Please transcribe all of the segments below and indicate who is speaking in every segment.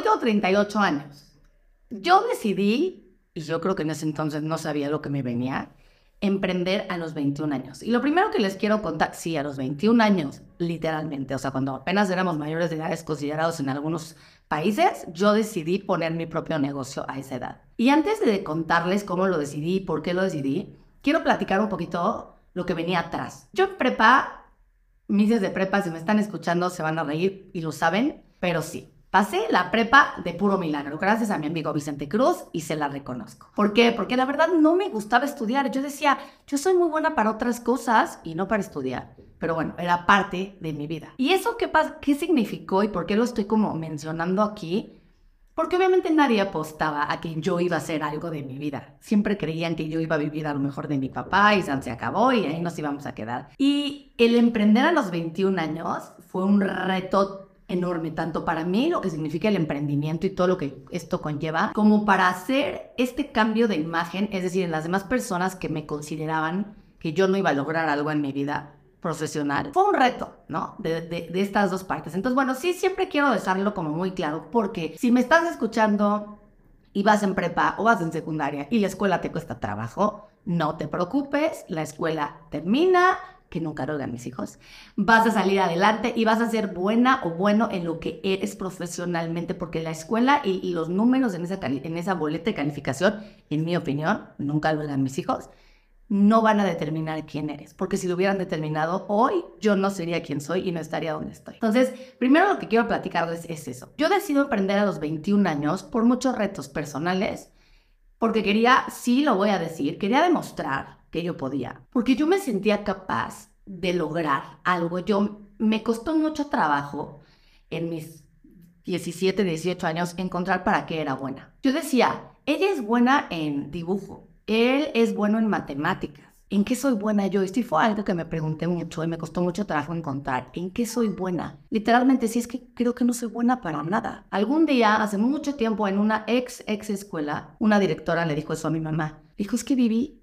Speaker 1: hoy tengo 38 años. Yo decidí, y yo creo que en ese entonces no sabía lo que me venía, emprender a los 21 años. Y lo primero que les quiero contar, sí, a los 21 años, literalmente, o sea, cuando apenas éramos mayores de edades considerados en algunos países, yo decidí poner mi propio negocio a esa edad. Y antes de contarles cómo lo decidí y por qué lo decidí, quiero platicar un poquito lo que venía atrás. Yo en prepa, mises de prepa, si me están escuchando, se van a reír y lo saben, pero sí, Pasé la prepa de puro milagro, gracias a mi amigo Vicente Cruz y se la reconozco. ¿Por qué? Porque la verdad no me gustaba estudiar. Yo decía, yo soy muy buena para otras cosas y no para estudiar. Pero bueno, era parte de mi vida. ¿Y eso qué, qué significó y por qué lo estoy como mencionando aquí? Porque obviamente nadie apostaba a que yo iba a hacer algo de mi vida. Siempre creían que yo iba a vivir a lo mejor de mi papá y se acabó y ahí nos íbamos a quedar. Y el emprender a los 21 años fue un reto enorme, tanto para mí, lo que significa el emprendimiento y todo lo que esto conlleva, como para hacer este cambio de imagen, es decir, en las demás personas que me consideraban que yo no iba a lograr algo en mi vida profesional. Fue un reto, ¿no? De, de, de estas dos partes. Entonces, bueno, sí, siempre quiero dejarlo como muy claro, porque si me estás escuchando y vas en prepa o vas en secundaria y la escuela te cuesta trabajo, no te preocupes, la escuela termina, que nunca lo mis hijos, vas a salir adelante y vas a ser buena o bueno en lo que eres profesionalmente, porque la escuela y, los números en esa, en esa boleta de calificación, en mi opinión, nunca lo mis hijos, no van a determinar quién eres, porque si lo hubieran determinado hoy, yo no sería quien soy y no estaría donde estoy. Entonces, primero lo que quiero platicarles es eso. Yo decido emprender a los 21 años por muchos retos personales, porque quería, sí lo voy a decir, quería demostrar que yo podía, porque yo me sentía capaz de lograr algo. Yo me costó mucho trabajo en mis 17, 18 años encontrar para qué era buena. Yo decía, ella es buena en dibujo, él es bueno en matemáticas. ¿En qué soy buena yo? Esto fue algo que me pregunté mucho y me costó mucho trabajo encontrar. ¿En qué soy buena? Literalmente, sí es que creo que no soy buena para nada. Algún día, hace mucho tiempo, en una ex, ex escuela, una directora le dijo eso a mi mamá. Dijo, es que viví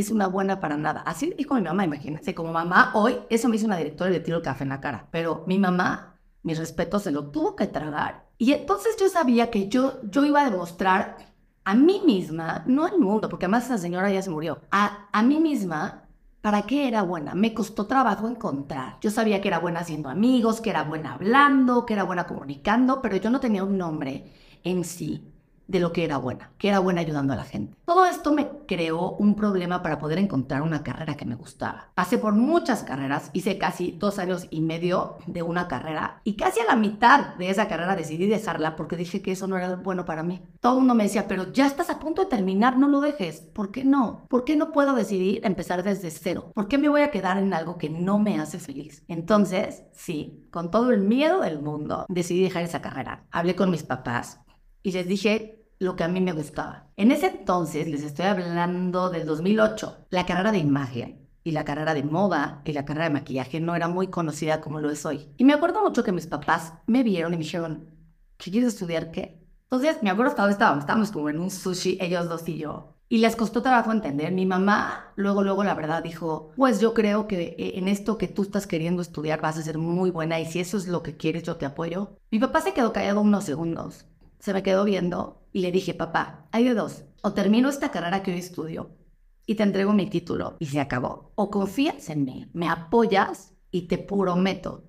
Speaker 1: es una buena para nada. Así dijo mi mamá, imagínate, como mamá, hoy eso me hizo una directora y le tiro el café en la cara. Pero mi mamá, mi respeto, se lo tuvo que tragar. Y entonces yo sabía que yo, yo iba a demostrar a mí misma, no al mundo, porque además esa señora ya se murió, a, a mí misma ¿Para qué era buena? Me costó trabajo encontrar. Yo sabía que era buena haciendo amigos, que era buena hablando, que era buena comunicando, pero yo no tenía un nombre en sí de lo que era buena, que era buena ayudando a la gente. Todo esto me creó un problema para poder encontrar una carrera que me gustaba. Pasé por muchas carreras, hice casi dos años y medio de una carrera y casi a la mitad de esa carrera decidí dejarla porque dije que eso no era bueno para mí. Todo el mundo me decía, pero ya estás a punto de terminar, no lo dejes. ¿Por qué no? ¿Por qué no puedo decidir empezar desde cero? ¿Por qué me voy a quedar en algo que no me hace feliz? Entonces, sí, con todo el miedo del mundo, decidí dejar esa carrera. Hablé con mis papás, y les dije lo que a mí me gustaba. En ese entonces, les estoy hablando del 2008, la carrera de imagen y la carrera de moda y la carrera de maquillaje no era muy conocida como lo es hoy. Y me acuerdo mucho que mis papás me vieron y me dijeron, ¿qué quieres estudiar qué? Entonces, me acuerdo hasta estábamos, estábamos como en un sushi, ellos dos y yo. Y les costó trabajo entender. Mi mamá luego, luego, la verdad, dijo, pues yo creo que eh, en esto que tú estás queriendo estudiar vas a ser muy buena y si eso es lo que quieres, yo te apoyo. Mi papá se quedó callado unos segundos se me quedó viendo y le dije, papá, hay de dos. O termino esta carrera que hoy estudio y te entrego mi título y se acabó. O confías en mí, me apoyas y te prometo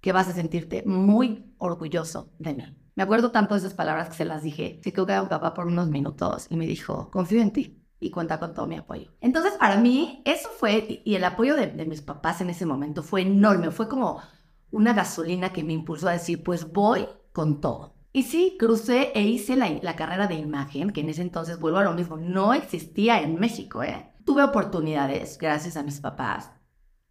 Speaker 1: que vas a sentirte muy orgulloso de mí. Me acuerdo tanto de esas palabras que se las dije. Se quedó callado papá por unos minutos y me dijo, confío en ti y cuenta con todo mi apoyo. Entonces, para mí, eso fue, y el apoyo de, de, mis papás en ese momento fue enorme, fue como una gasolina que me impulsó a decir, pues voy con todo. Y sí, crucé e hice la, carrera de imagen, que en ese entonces, vuelvo a lo mismo, no existía en México. ¿eh? Tuve oportunidades, gracias a mis papás,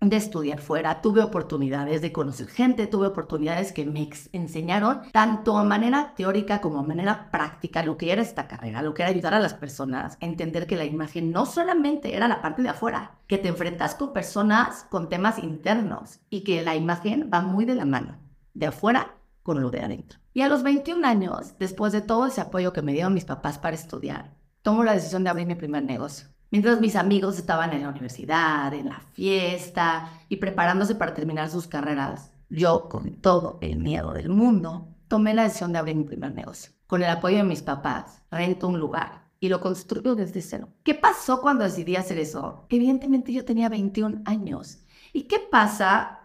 Speaker 1: de estudiar fuera, tuve oportunidades de conocer gente, tuve oportunidades que me enseñaron tanto a manera teórica como a manera práctica lo que era esta carrera, lo que era ayudar a las personas a entender que la imagen no solamente era la parte de afuera, que te enfrentas con personas con temas internos y que la imagen va muy de la mano, de afuera con lo de adentro. Y a los 21 años, después de todo ese apoyo que me dieron mis papás para estudiar, tomo la decisión de abrir mi primer negocio. Mientras mis amigos estaban en la universidad, en la fiesta y preparándose para terminar sus carreras, yo con todo el miedo del mundo, tomé la decisión de abrir mi primer negocio. Con el apoyo de mis papás, rento un lugar y lo construyo desde cero. ¿Qué pasó cuando decidí hacer eso? Evidentemente yo tenía 21 años. ¿Y qué pasa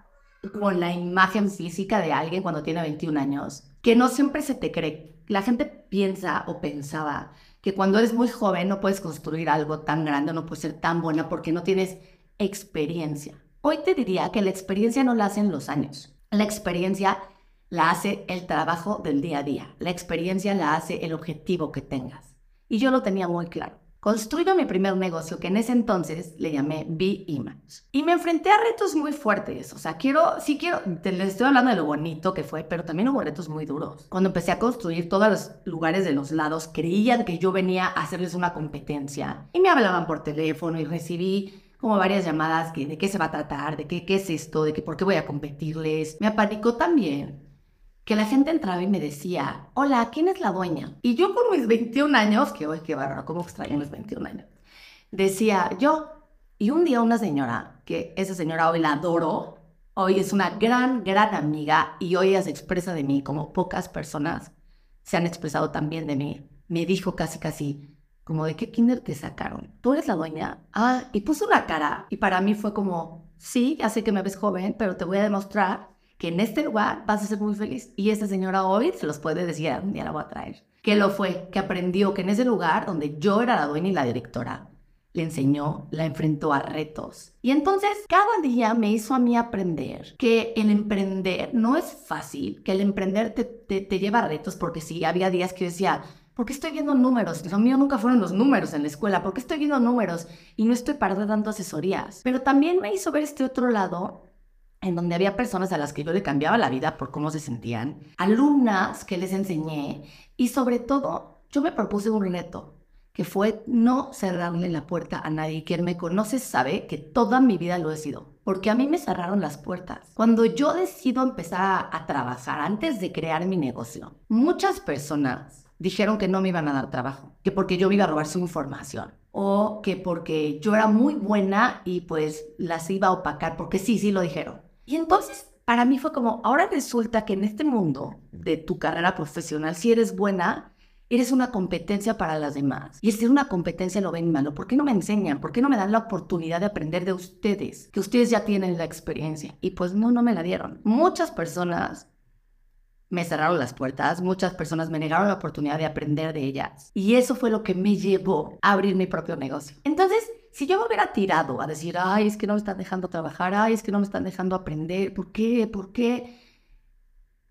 Speaker 1: con la imagen física de alguien cuando tiene 21 años? Que no siempre se te cree. La gente piensa o pensaba que cuando eres muy joven no puedes construir algo tan grande, no puedes ser tan buena porque no tienes experiencia. Hoy te diría que la experiencia no la hacen los años. La experiencia la hace el trabajo del día a día. La experiencia la hace el objetivo que tengas. Y yo lo tenía muy claro. Construyo mi primer negocio que en ese entonces le llamé B-Image. Y me enfrenté a retos muy fuertes. O sea, quiero, sí quiero, te les estoy hablando de lo bonito que fue, pero también hubo retos muy duros. Cuando empecé a construir todos los lugares de los lados, creían que yo venía a hacerles una competencia. Y me hablaban por teléfono y recibí como varias llamadas que de qué se va a tratar, de qué, qué es esto, de que por qué voy a competirles. Me apanicó también que la gente entraba y me decía, hola, ¿quién es la dueña? Y yo por mis 21 años, que hoy qué barro, cómo extraño mis 21 años, decía yo, y un día una señora, que esa señora hoy la adoro, hoy es una gran, gran amiga y hoy ella se expresa de mí como pocas personas se han expresado también de mí, me dijo casi, casi, como de qué kinder te sacaron. ¿Tú eres la dueña? Ah, y puso una cara. Y para mí fue como, sí, ya sé que me ves joven, pero te voy a demostrar que en este lugar vas a ser muy feliz. Y esta señora hoy se los puede decir, un día la voy a traer. Que lo fue, que aprendió que en ese lugar donde yo era la dueña y la directora, le enseñó, la enfrentó a retos. Y entonces cada día me hizo a mí aprender que el emprender no es fácil, que el emprender te, te, te lleva a retos, porque sí, había días que yo decía, ¿Por qué estoy viendo números? Lo mío nunca fueron los números en la escuela. ¿Por qué estoy viendo números y no estoy parada dando asesorías? Pero también me hizo ver este otro lado en donde había personas a las que yo le cambiaba la vida por cómo se sentían, alumnas que les enseñé y sobre todo yo me propuse un reto que fue no cerrarle la puerta a nadie. Quien me conoce sabe que toda mi vida lo he sido, porque a mí me cerraron las puertas. Cuando yo decido empezar a, a trabajar antes de crear mi negocio, muchas personas dijeron que no me iban a dar trabajo, que porque yo me iba a robar su información o que porque yo era muy buena y pues las iba a opacar, porque sí, sí lo dijeron. Y entonces para mí fue como, ahora resulta que en este mundo de tu carrera profesional, si eres buena, eres una competencia para las demás. Y es una competencia lo ven malo. ¿Por qué no me enseñan? ¿Por qué no me dan la oportunidad de aprender de ustedes? Que ustedes ya tienen la experiencia. Y pues no, no me la dieron. Muchas personas me cerraron las puertas, muchas personas me negaron la oportunidad de aprender de ellas. Y eso fue lo que me llevó a abrir mi propio negocio. Entonces, si yo me hubiera tirado a decir, ay, es que no me están dejando trabajar, ay, es que no me están dejando aprender, ¿por qué? ¿Por qué?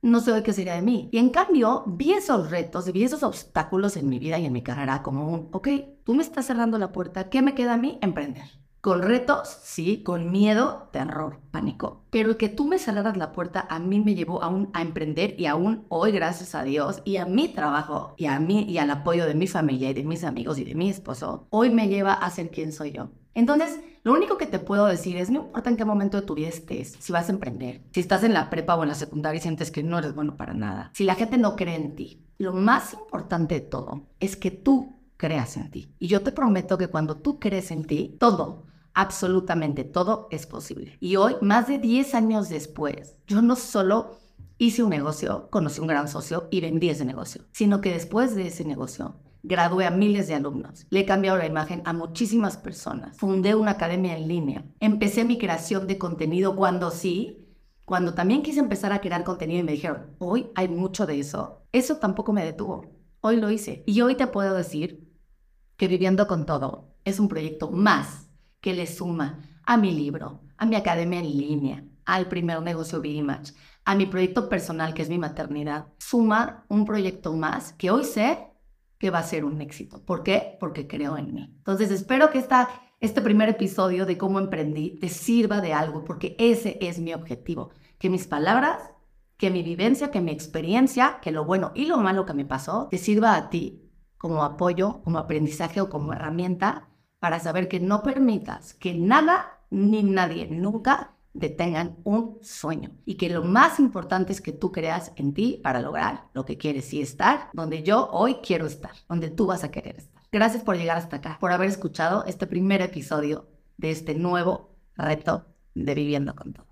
Speaker 1: No sé qué sería de mí. Y en cambio, vi esos retos vi esos obstáculos en mi vida y en mi carrera como un, ok, tú me estás cerrando la puerta, ¿qué me queda a mí? Emprender. Con retos, sí, con miedo, terror, pánico. Pero que tú me cerraras la puerta a mí me llevó aún a emprender y aún hoy, gracias a Dios, y a mi trabajo, y a mí, y al apoyo de mi familia y de mis amigos y de mi esposo, hoy me lleva a ser quien soy yo. Entonces, lo único que te puedo decir es, no importa en qué momento de tu vida estés, si vas a emprender, si estás en la prepa o en la secundaria y sientes que no eres bueno para nada, si la gente no cree en ti, lo más importante de todo es que tú creas en ti. Y yo te prometo que cuando tú crees en ti, todo, absolutamente todo es posible. Y hoy, más de 10 años después, yo no solo hice un negocio, conocí un gran socio y vendí ese negocio, sino que después de ese negocio, gradué a miles de alumnos, le he la imagen a muchísimas personas, fundé una academia en línea, empecé mi creación de contenido cuando sí, cuando también quise empezar a crear contenido y me dijeron, hoy hay mucho de eso, eso tampoco me detuvo, hoy lo hice. Y hoy te puedo decir que viviendo con todo es un proyecto más que le suma a mi libro, a mi academia en línea, al primer negocio B-Image, a mi proyecto personal que es mi maternidad. Suma un proyecto más que hoy sé que va a ser un éxito. ¿Por qué? Porque creo en mí. Entonces espero que esta, este primer episodio de cómo emprendí te sirva de algo, porque ese es mi objetivo. Que mis palabras, que mi vivencia, que mi experiencia, que lo bueno y lo malo que me pasó, te sirva a ti como apoyo, como aprendizaje o como herramienta para saber que no permitas que nada ni nadie nunca detengan un sueño y que lo más importante es que tú creas en ti para lograr lo que quieres y estar donde yo hoy quiero estar, donde tú vas a querer estar. Gracias por llegar hasta acá, por haber escuchado este primer episodio de este nuevo reto de Viviendo con Todo.